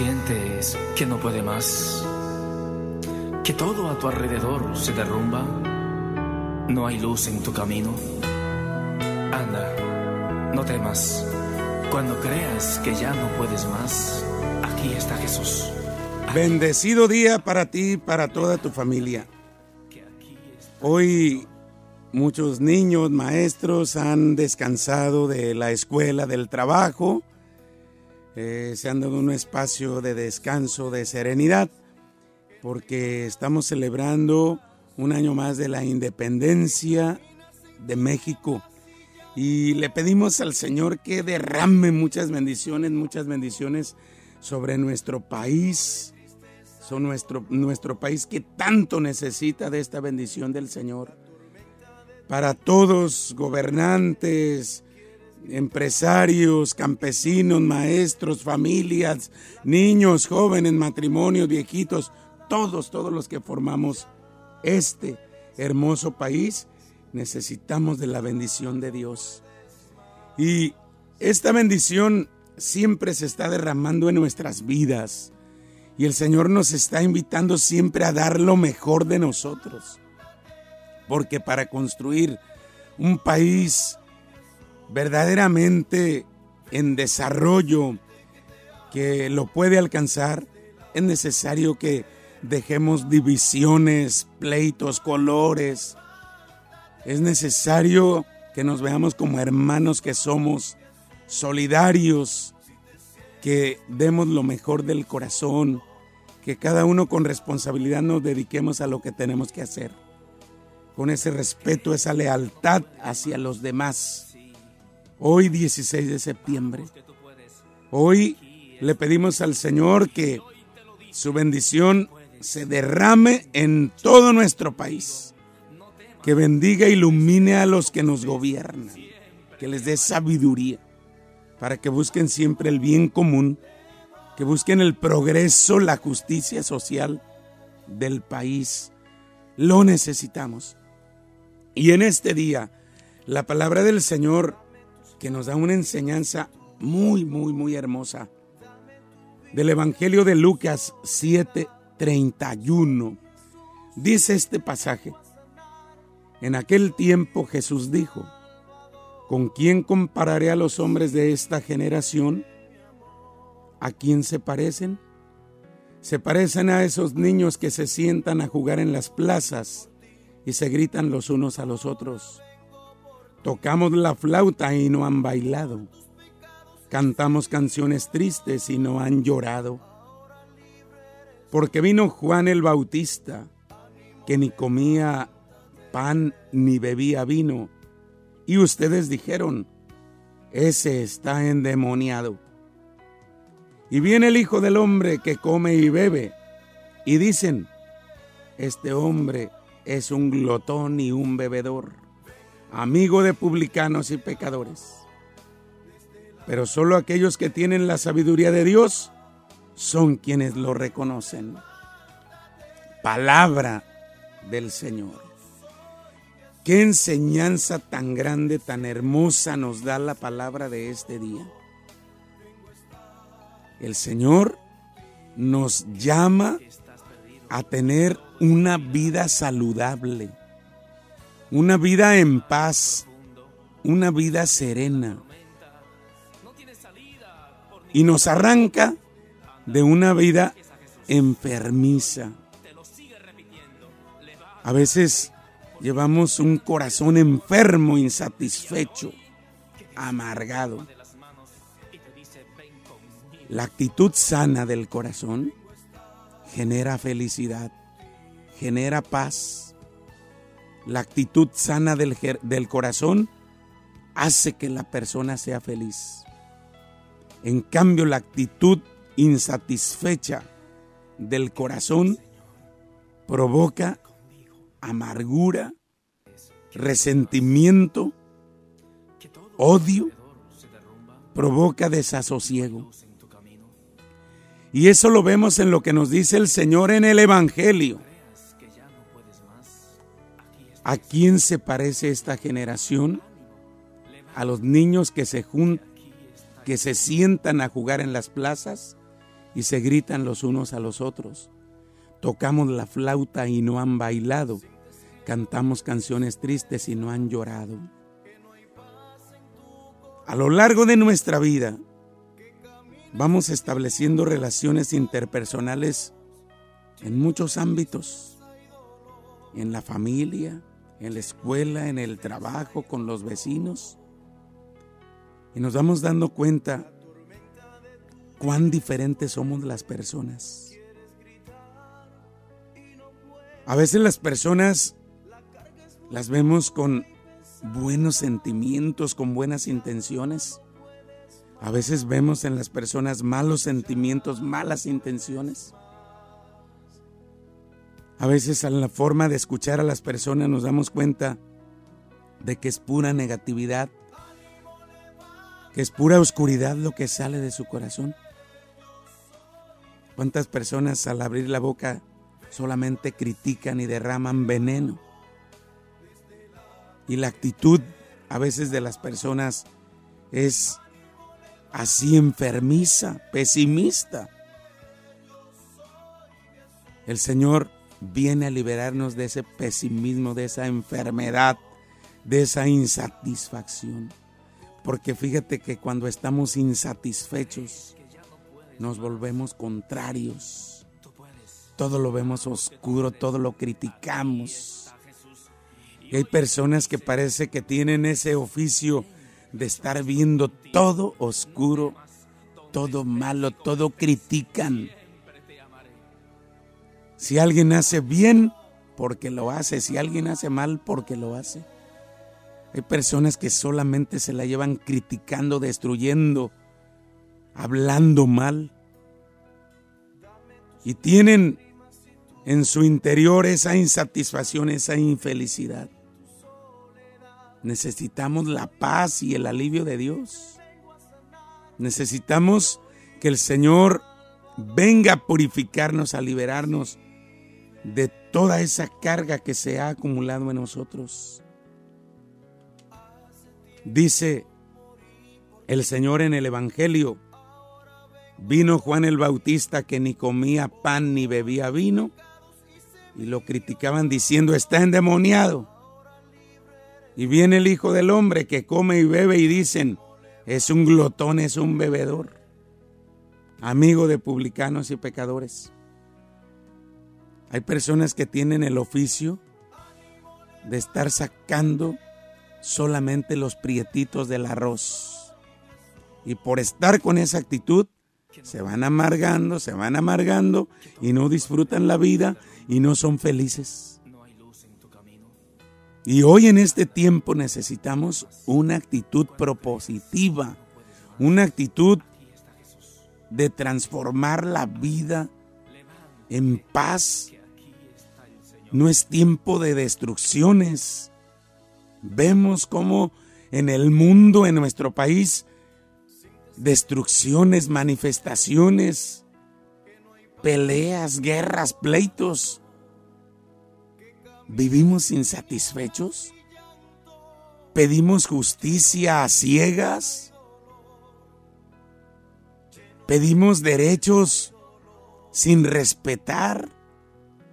Sientes que no puede más, que todo a tu alrededor se derrumba, no hay luz en tu camino. Anda, no temas. Cuando creas que ya no puedes más, aquí está Jesús. Bendecido día para ti y para toda tu familia. Hoy muchos niños, maestros han descansado de la escuela, del trabajo eh, se han dado un espacio de descanso, de serenidad, porque estamos celebrando un año más de la independencia de México. Y le pedimos al Señor que derrame muchas bendiciones, muchas bendiciones sobre nuestro país, sobre nuestro, nuestro país que tanto necesita de esta bendición del Señor. Para todos, gobernantes, empresarios, campesinos, maestros, familias, niños, jóvenes, matrimonios, viejitos, todos, todos los que formamos este hermoso país, necesitamos de la bendición de Dios. Y esta bendición siempre se está derramando en nuestras vidas. Y el Señor nos está invitando siempre a dar lo mejor de nosotros. Porque para construir un país verdaderamente en desarrollo que lo puede alcanzar, es necesario que dejemos divisiones, pleitos, colores. Es necesario que nos veamos como hermanos que somos, solidarios, que demos lo mejor del corazón, que cada uno con responsabilidad nos dediquemos a lo que tenemos que hacer, con ese respeto, esa lealtad hacia los demás hoy 16 de septiembre. Hoy le pedimos al Señor que su bendición se derrame en todo nuestro país. Que bendiga e ilumine a los que nos gobiernan. Que les dé sabiduría para que busquen siempre el bien común. Que busquen el progreso, la justicia social del país. Lo necesitamos. Y en este día, la palabra del Señor que nos da una enseñanza muy, muy, muy hermosa. Del Evangelio de Lucas 7:31. Dice este pasaje. En aquel tiempo Jesús dijo, ¿con quién compararé a los hombres de esta generación? ¿A quién se parecen? Se parecen a esos niños que se sientan a jugar en las plazas y se gritan los unos a los otros. Tocamos la flauta y no han bailado. Cantamos canciones tristes y no han llorado. Porque vino Juan el Bautista, que ni comía pan ni bebía vino. Y ustedes dijeron, ese está endemoniado. Y viene el Hijo del Hombre que come y bebe. Y dicen, este hombre es un glotón y un bebedor amigo de publicanos y pecadores. Pero solo aquellos que tienen la sabiduría de Dios son quienes lo reconocen. Palabra del Señor. Qué enseñanza tan grande, tan hermosa nos da la palabra de este día. El Señor nos llama a tener una vida saludable una vida en paz, una vida serena. Y nos arranca de una vida enfermiza. A veces llevamos un corazón enfermo, insatisfecho, amargado. La actitud sana del corazón genera felicidad, genera paz la actitud sana del, del corazón hace que la persona sea feliz. En cambio, la actitud insatisfecha del corazón provoca amargura, resentimiento, odio, provoca desasosiego. Y eso lo vemos en lo que nos dice el Señor en el Evangelio. ¿A quién se parece esta generación? A los niños que se, que se sientan a jugar en las plazas y se gritan los unos a los otros. Tocamos la flauta y no han bailado. Cantamos canciones tristes y no han llorado. A lo largo de nuestra vida vamos estableciendo relaciones interpersonales en muchos ámbitos. En la familia, en la escuela, en el trabajo, con los vecinos. Y nos vamos dando cuenta cuán diferentes somos las personas. A veces las personas las vemos con buenos sentimientos, con buenas intenciones. A veces vemos en las personas malos sentimientos, malas intenciones. A veces en la forma de escuchar a las personas nos damos cuenta de que es pura negatividad, que es pura oscuridad lo que sale de su corazón. ¿Cuántas personas al abrir la boca solamente critican y derraman veneno? Y la actitud a veces de las personas es así enfermiza, pesimista. El Señor viene a liberarnos de ese pesimismo, de esa enfermedad, de esa insatisfacción. Porque fíjate que cuando estamos insatisfechos, nos volvemos contrarios. Todo lo vemos oscuro, todo lo criticamos. Y hay personas que parece que tienen ese oficio de estar viendo todo oscuro, todo malo, todo critican. Si alguien hace bien, porque lo hace. Si alguien hace mal, porque lo hace. Hay personas que solamente se la llevan criticando, destruyendo, hablando mal. Y tienen en su interior esa insatisfacción, esa infelicidad. Necesitamos la paz y el alivio de Dios. Necesitamos que el Señor venga a purificarnos, a liberarnos de toda esa carga que se ha acumulado en nosotros. Dice el Señor en el Evangelio, vino Juan el Bautista que ni comía pan ni bebía vino y lo criticaban diciendo está endemoniado. Y viene el Hijo del Hombre que come y bebe y dicen es un glotón, es un bebedor, amigo de publicanos y pecadores. Hay personas que tienen el oficio de estar sacando solamente los prietitos del arroz. Y por estar con esa actitud, se van amargando, se van amargando y no disfrutan la vida y no son felices. Y hoy en este tiempo necesitamos una actitud propositiva, una actitud de transformar la vida en paz no es tiempo de destrucciones. Vemos como en el mundo, en nuestro país, destrucciones, manifestaciones, peleas, guerras, pleitos. ¿Vivimos insatisfechos? ¿Pedimos justicia a ciegas? ¿Pedimos derechos sin respetar?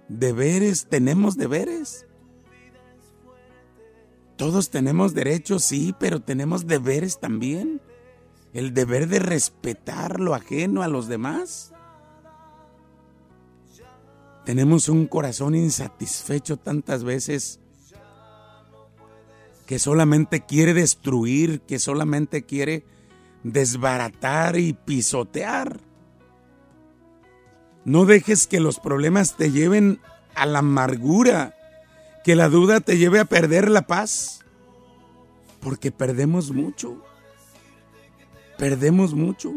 Deberes, tenemos deberes. Todos tenemos derechos, sí, pero tenemos deberes también. El deber de respetar lo ajeno a los demás. Tenemos un corazón insatisfecho tantas veces que solamente quiere destruir, que solamente quiere desbaratar y pisotear. No dejes que los problemas te lleven a la amargura, que la duda te lleve a perder la paz, porque perdemos mucho. Perdemos mucho.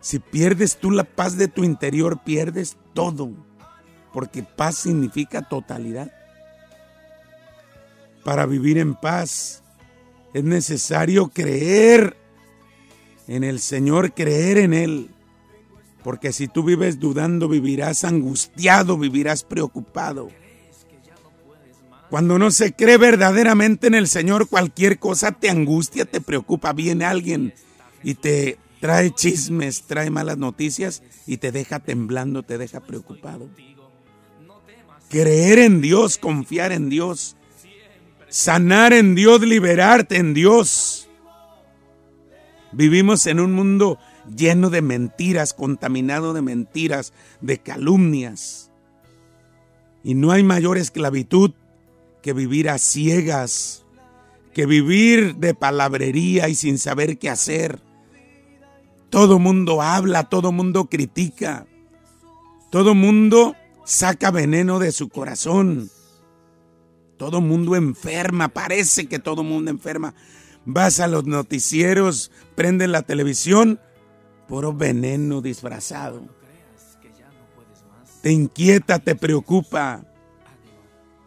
Si pierdes tú la paz de tu interior, pierdes todo, porque paz significa totalidad. Para vivir en paz es necesario creer en el Señor, creer en Él. Porque si tú vives dudando, vivirás angustiado, vivirás preocupado. Cuando no se cree verdaderamente en el Señor, cualquier cosa te angustia, te preocupa. Viene alguien y te trae chismes, trae malas noticias y te deja temblando, te deja preocupado. Creer en Dios, confiar en Dios, sanar en Dios, liberarte en Dios. Vivimos en un mundo lleno de mentiras, contaminado de mentiras, de calumnias. Y no hay mayor esclavitud que vivir a ciegas, que vivir de palabrería y sin saber qué hacer. Todo mundo habla, todo mundo critica, todo mundo saca veneno de su corazón. Todo mundo enferma, parece que todo mundo enferma. Vas a los noticieros, prende la televisión, puro veneno disfrazado. Te inquieta, te preocupa.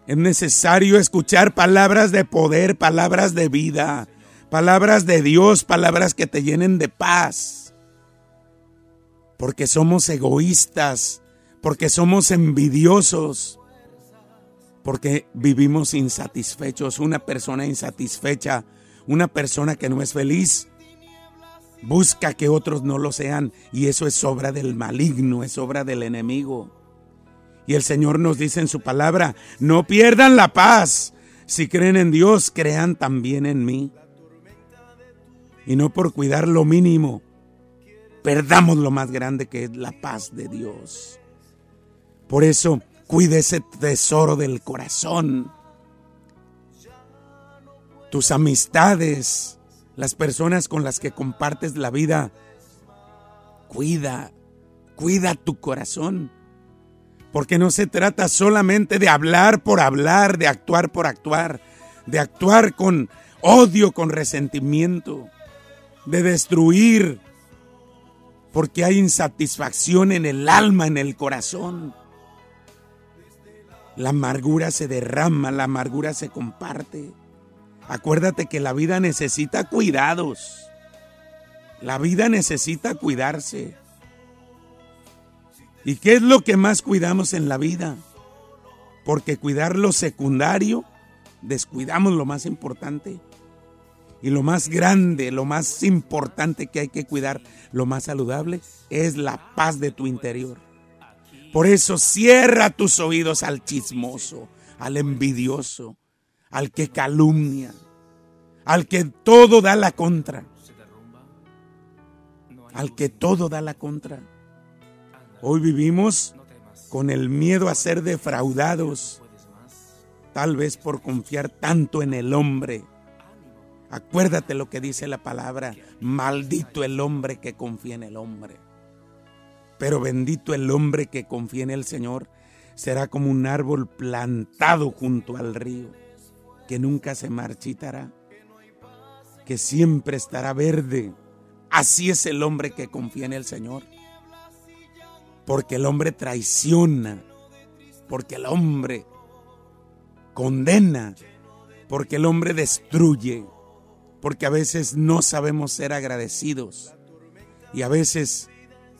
Es necesario escuchar palabras de poder, palabras de vida, palabras de Dios, palabras que te llenen de paz. Porque somos egoístas, porque somos envidiosos, porque vivimos insatisfechos. Una persona insatisfecha, una persona que no es feliz, busca que otros no lo sean y eso es obra del maligno, es obra del enemigo. Y el Señor nos dice en su palabra, no pierdan la paz. Si creen en Dios, crean también en mí. Y no por cuidar lo mínimo, perdamos lo más grande que es la paz de Dios. Por eso, cuide ese tesoro del corazón. Tus amistades, las personas con las que compartes la vida, cuida, cuida tu corazón porque no se trata solamente de hablar por hablar, de actuar por actuar, de actuar con odio, con resentimiento, de destruir, porque hay insatisfacción en el alma, en el corazón. La amargura se derrama, la amargura se comparte. Acuérdate que la vida necesita cuidados. La vida necesita cuidarse. ¿Y qué es lo que más cuidamos en la vida? Porque cuidar lo secundario, descuidamos lo más importante. Y lo más grande, lo más importante que hay que cuidar, lo más saludable, es la paz de tu interior. Por eso cierra tus oídos al chismoso, al envidioso, al que calumnia, al que todo da la contra. Al que todo da la contra. Hoy vivimos con el miedo a ser defraudados, tal vez por confiar tanto en el hombre. Acuérdate lo que dice la palabra, maldito el hombre que confía en el hombre. Pero bendito el hombre que confía en el Señor, será como un árbol plantado junto al río, que nunca se marchitará, que siempre estará verde. Así es el hombre que confía en el Señor porque el hombre traiciona, porque el hombre condena, porque el hombre destruye, porque a veces no sabemos ser agradecidos y a veces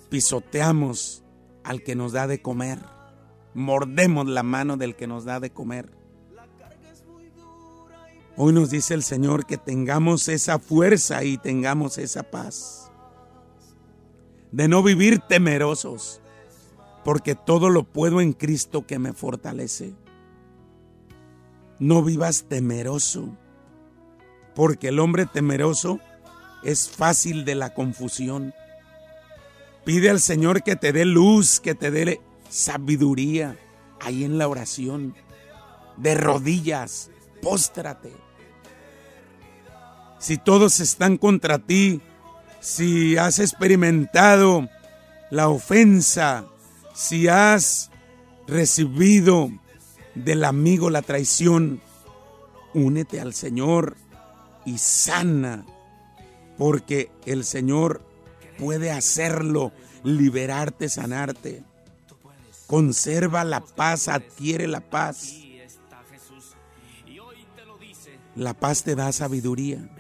pisoteamos al que nos da de comer, mordemos la mano del que nos da de comer. Hoy nos dice el Señor que tengamos esa fuerza y tengamos esa paz. De no vivir temerosos, porque todo lo puedo en Cristo que me fortalece. No vivas temeroso, porque el hombre temeroso es fácil de la confusión. Pide al Señor que te dé luz, que te dé sabiduría ahí en la oración. De rodillas, póstrate. Si todos están contra ti, si has experimentado la ofensa, si has recibido del amigo la traición, únete al Señor y sana, porque el Señor puede hacerlo, liberarte, sanarte. Conserva la paz, adquiere la paz. La paz te da sabiduría.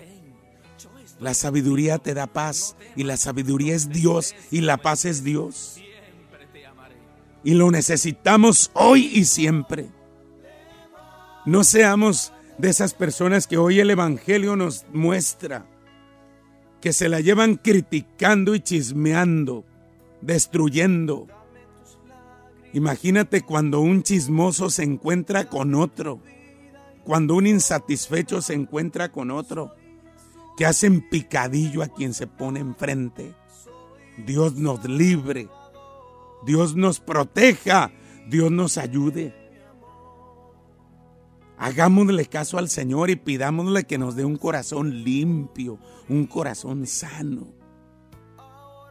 La sabiduría te da paz y la sabiduría es Dios y la paz es Dios y lo necesitamos hoy y siempre. No seamos de esas personas que hoy el Evangelio nos muestra que se la llevan criticando y chismeando, destruyendo. Imagínate cuando un chismoso se encuentra con otro, cuando un insatisfecho se encuentra con otro, que hacen picadillo a quien se pone enfrente. Dios nos libre, Dios nos proteja, Dios nos ayude. Hagámosle caso al Señor y pidámosle que nos dé un corazón limpio, un corazón sano,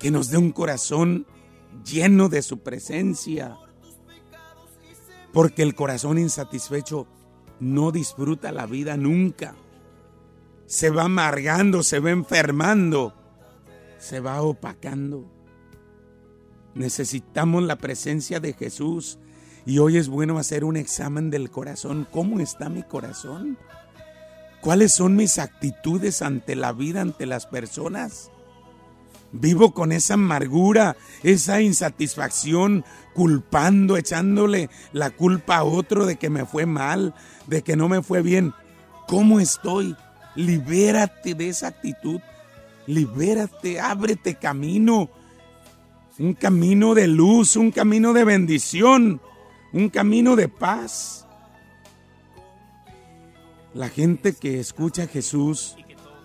que nos dé un corazón lleno de su presencia. Porque el corazón insatisfecho no disfruta la vida nunca. Se va amargando, se va enfermando, se va opacando. Necesitamos la presencia de Jesús y hoy es bueno hacer un examen del corazón. ¿Cómo está mi corazón? ¿Cuáles son mis actitudes ante la vida, ante las personas? Vivo con esa amargura, esa insatisfacción, culpando, echándole la culpa a otro de que me fue mal, de que no me fue bien. ¿Cómo estoy? Libérate de esa actitud. Libérate, ábrete camino. Un camino de luz, un camino de bendición un camino de paz. La gente que escucha a Jesús,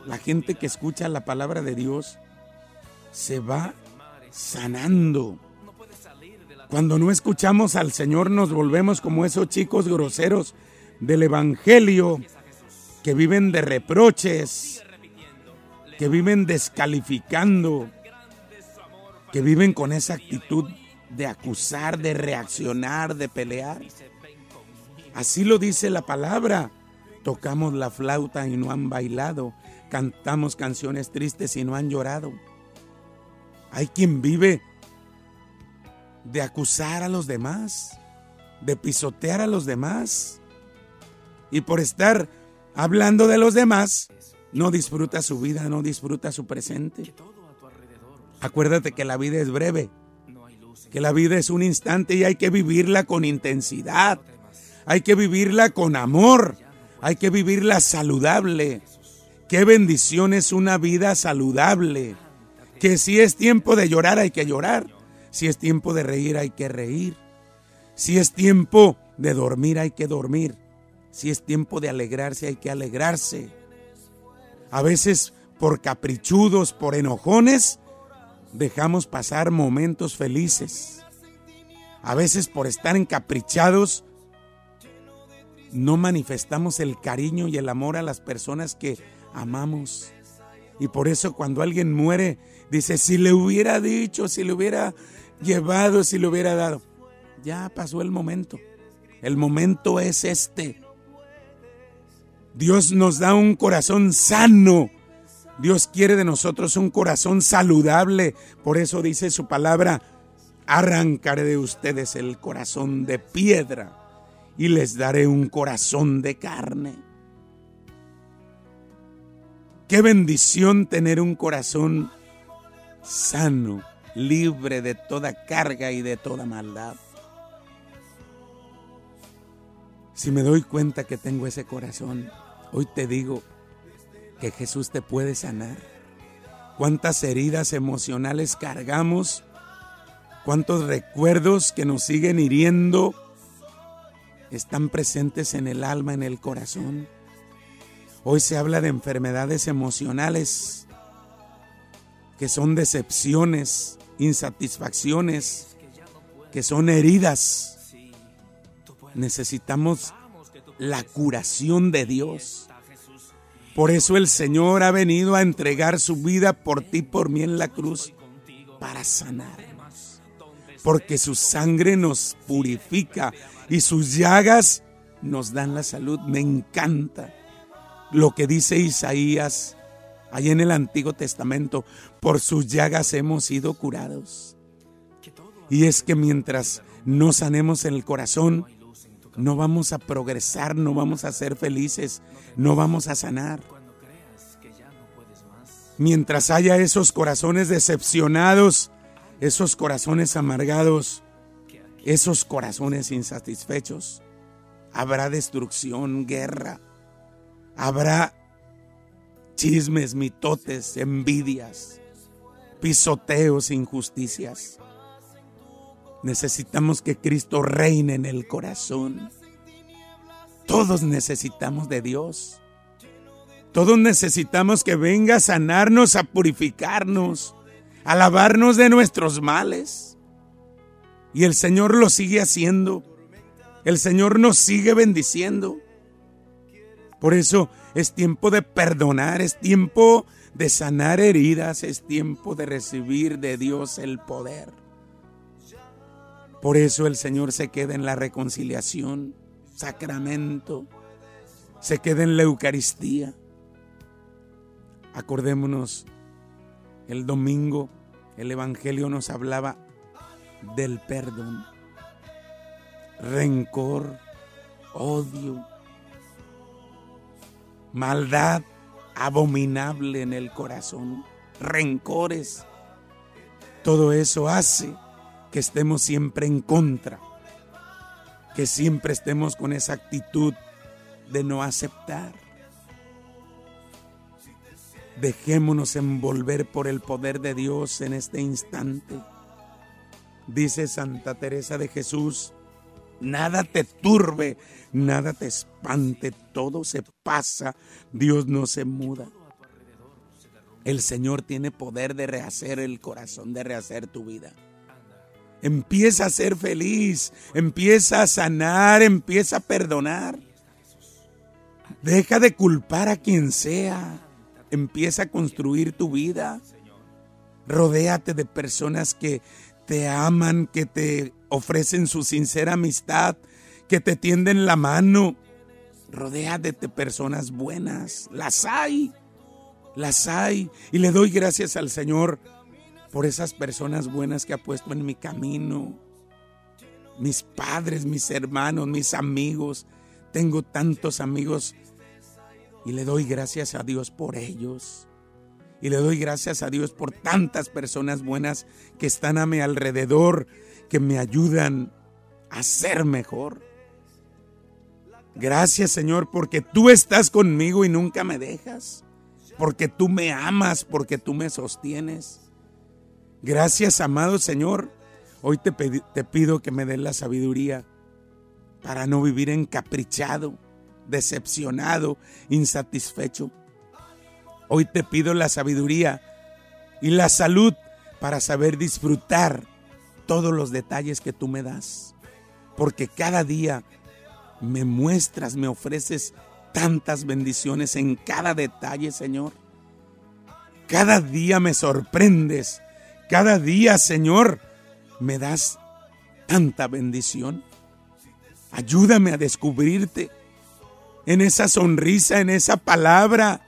la gente que escucha la palabra de Dios, se va sanando. Cuando no escuchamos al Señor nos volvemos como esos chicos groseros del Evangelio que viven de reproches, que viven descalificando, que viven con esa actitud de acusar, de reaccionar, de pelear. Así lo dice la palabra. Tocamos la flauta y no han bailado. Cantamos canciones tristes y no han llorado. Hay quien vive de acusar a los demás, de pisotear a los demás. Y por estar hablando de los demás, no disfruta su vida, no disfruta su presente. Acuérdate que la vida es breve que la vida es un instante y hay que vivirla con intensidad, hay que vivirla con amor, hay que vivirla saludable. Qué bendición es una vida saludable. Que si es tiempo de llorar hay que llorar, si es tiempo de reír hay que reír, si es tiempo de dormir hay que dormir, si es tiempo de alegrarse hay que alegrarse. A veces por caprichudos, por enojones, dejamos pasar momentos felices. A veces por estar encaprichados, no manifestamos el cariño y el amor a las personas que amamos. Y por eso cuando alguien muere, dice, si le hubiera dicho, si le hubiera llevado, si le hubiera dado. Ya pasó el momento. El momento es este. Dios nos da un corazón sano Dios quiere de nosotros un corazón saludable. Por eso dice su palabra, arrancaré de ustedes el corazón de piedra y les daré un corazón de carne. Qué bendición tener un corazón sano, libre de toda carga y de toda maldad. Si me doy cuenta que tengo ese corazón, hoy te digo, que Jesús te puede sanar. Cuántas heridas emocionales cargamos, cuántos recuerdos que nos siguen hiriendo están presentes en el alma, en el corazón. Hoy se habla de enfermedades emocionales, que son decepciones, insatisfacciones, que son heridas. Necesitamos la curación de Dios. Por eso el Señor ha venido a entregar su vida por ti, por mí en la cruz, para sanarnos. Porque su sangre nos purifica y sus llagas nos dan la salud. Me encanta lo que dice Isaías ahí en el Antiguo Testamento. Por sus llagas hemos sido curados. Y es que mientras no sanemos el corazón, no vamos a progresar, no vamos a ser felices, no vamos a sanar. Mientras haya esos corazones decepcionados, esos corazones amargados, esos corazones chismes, mitotes, envidias, pisoteos, injusticias. Necesitamos que Cristo reine en el corazón. Todos necesitamos de Dios. Todos necesitamos que venga a sanarnos, a purificarnos, a lavarnos de nuestros males. Y el Señor lo sigue haciendo. El Señor nos sigue bendiciendo. Por eso es tiempo de perdonar, es tiempo de sanar heridas, es tiempo de recibir de Dios el poder. Por eso el Señor se queda en la reconciliación, sacramento, se queda en la Eucaristía. Acordémonos, el domingo el Evangelio nos hablaba del perdón, rencor, odio, maldad abominable en el corazón, rencores. Todo eso hace que estemos siempre en contra, que siempre estemos con esa actitud de no aceptar. Dejémonos envolver por el poder de Dios en este instante. Dice Santa Teresa de Jesús, nada te turbe, nada te espante, todo se pasa, Dios no se muda. El Señor tiene poder de rehacer el corazón, de rehacer tu vida. Empieza a ser feliz, empieza a sanar, empieza a perdonar. Deja de culpar a quien sea. Empieza a construir tu vida. Rodéate de personas que te aman, que te ofrecen su sincera amistad, que te tienden la mano. Rodéate de personas buenas. Las hay. Las hay. Y le doy gracias al Señor por esas personas buenas que ha puesto en mi camino. Mis padres, mis hermanos, mis amigos. Tengo tantos amigos y le doy gracias a Dios por ellos. Y le doy gracias a Dios por tantas personas buenas que están a mi alrededor, que me ayudan a ser mejor. Gracias Señor porque tú estás conmigo y nunca me dejas. Porque tú me amas, porque tú me sostienes. Gracias amado Señor. Hoy te, te pido que me des la sabiduría para no vivir encaprichado decepcionado, insatisfecho. Hoy te pido la sabiduría y la salud para saber disfrutar todos los detalles que tú me das. Porque cada día me muestras, me ofreces tantas bendiciones en cada detalle, Señor. Cada día me sorprendes. Cada día, Señor, me das tanta bendición. Ayúdame a descubrirte en esa sonrisa, en esa palabra.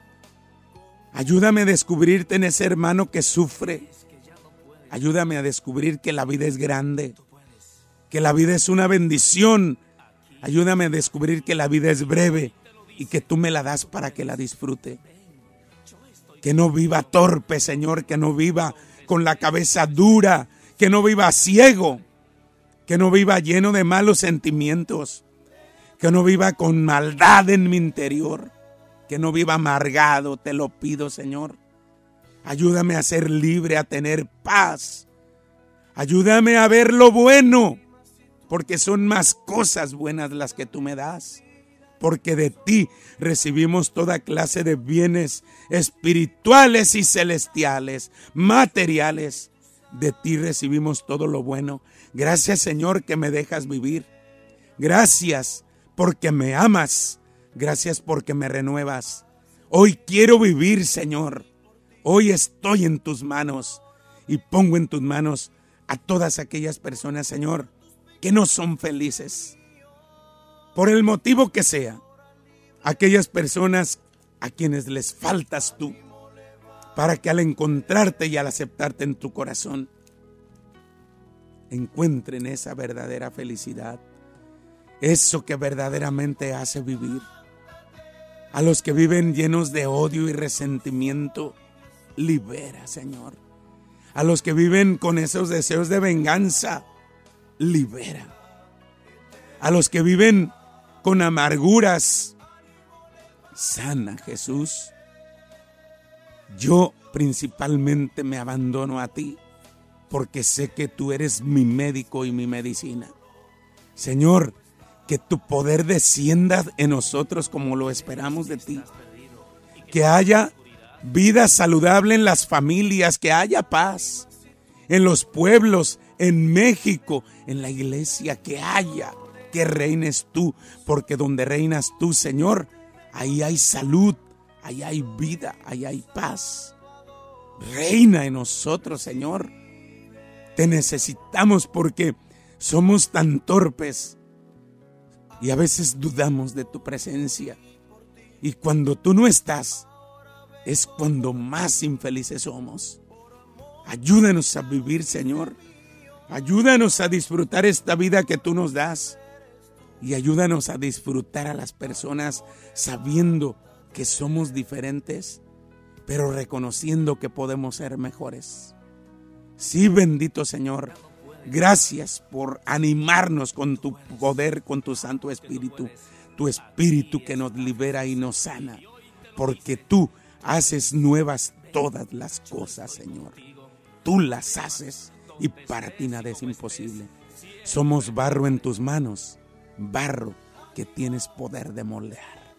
Ayúdame a descubrirte en ese hermano que sufre. Ayúdame a descubrir que la vida es grande, que la vida es una bendición. Ayúdame a descubrir que la vida es breve y que tú me la das para que la disfrute. Que no viva torpe, Señor, que no viva con la cabeza dura, que no viva ciego, que no viva lleno de malos sentimientos que no viva con maldad en mi interior, que no viva amargado, te lo pido Señor. Ayúdame a ser libre, a tener paz. Ayúdame a ver lo bueno, porque son más cosas buenas las que tú me das. Porque de ti recibimos toda clase de bienes espirituales y celestiales, materiales. De ti recibimos todo lo bueno. Gracias Señor que me dejas vivir. Gracias porque me amas. Gracias porque me renuevas. Hoy quiero vivir, Señor. Hoy estoy en tus manos y pongo en tus manos a todas aquellas personas, Señor, que no son felices. Por el motivo que sea. Aquellas personas a quienes les faltas tú. Para que al encontrarte y al aceptarte en tu corazón, encuentren esa verdadera felicidad eso que verdaderamente hace vivir. A los que viven llenos de odio y resentimiento, libera, Señor. A los que viven con esos deseos de venganza, libera. A los que viven con amarguras, sana, Jesús. Yo principalmente me abandono a ti porque sé que tú eres mi médico y mi medicina. Señor, que tu poder descienda en nosotros como lo esperamos de ti. Que haya vida saludable en las familias, que haya paz en los pueblos, en México, en la iglesia, que haya, que reines tú, porque donde reinas tú, Señor, ahí hay salud, ahí hay vida, ahí hay paz. Reina en nosotros, Señor. Te necesitamos porque somos tan torpes y a veces dudamos de tu presencia. Y cuando tú no estás, es cuando más infelices somos. Ayúdanos a vivir, Señor. Ayúdanos a disfrutar esta vida que tú nos das. Y ayúdanos a disfrutar a las personas sabiendo que somos diferentes, pero reconociendo que podemos ser mejores. Sí, bendito Señor. Gracias por animarnos con tu poder, con tu Santo Espíritu, tu Espíritu que nos libera y nos sana, porque tú haces nuevas todas las cosas, Señor. Tú las haces y para ti nada es imposible. Somos barro en tus manos, barro que tienes poder de moldear.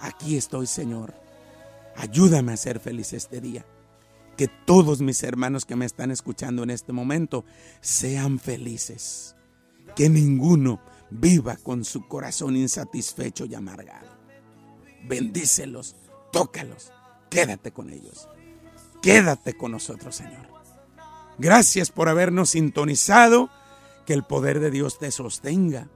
Aquí estoy, Señor. Ayúdame a ser feliz este día que todos mis hermanos que me están escuchando en este momento sean felices. Que ninguno viva con su corazón insatisfecho y amargado. Bendícelos, tócalos, quédate con ellos. Quédate con nosotros, Señor. Gracias por habernos sintonizado. Que el poder de Dios te sostenga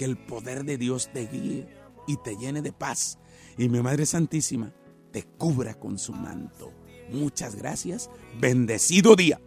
que el poder de Dios te guíe y te llene de paz. Y mi Madre Santísima te cubra con su manto. Muchas gracias. Bendecido día.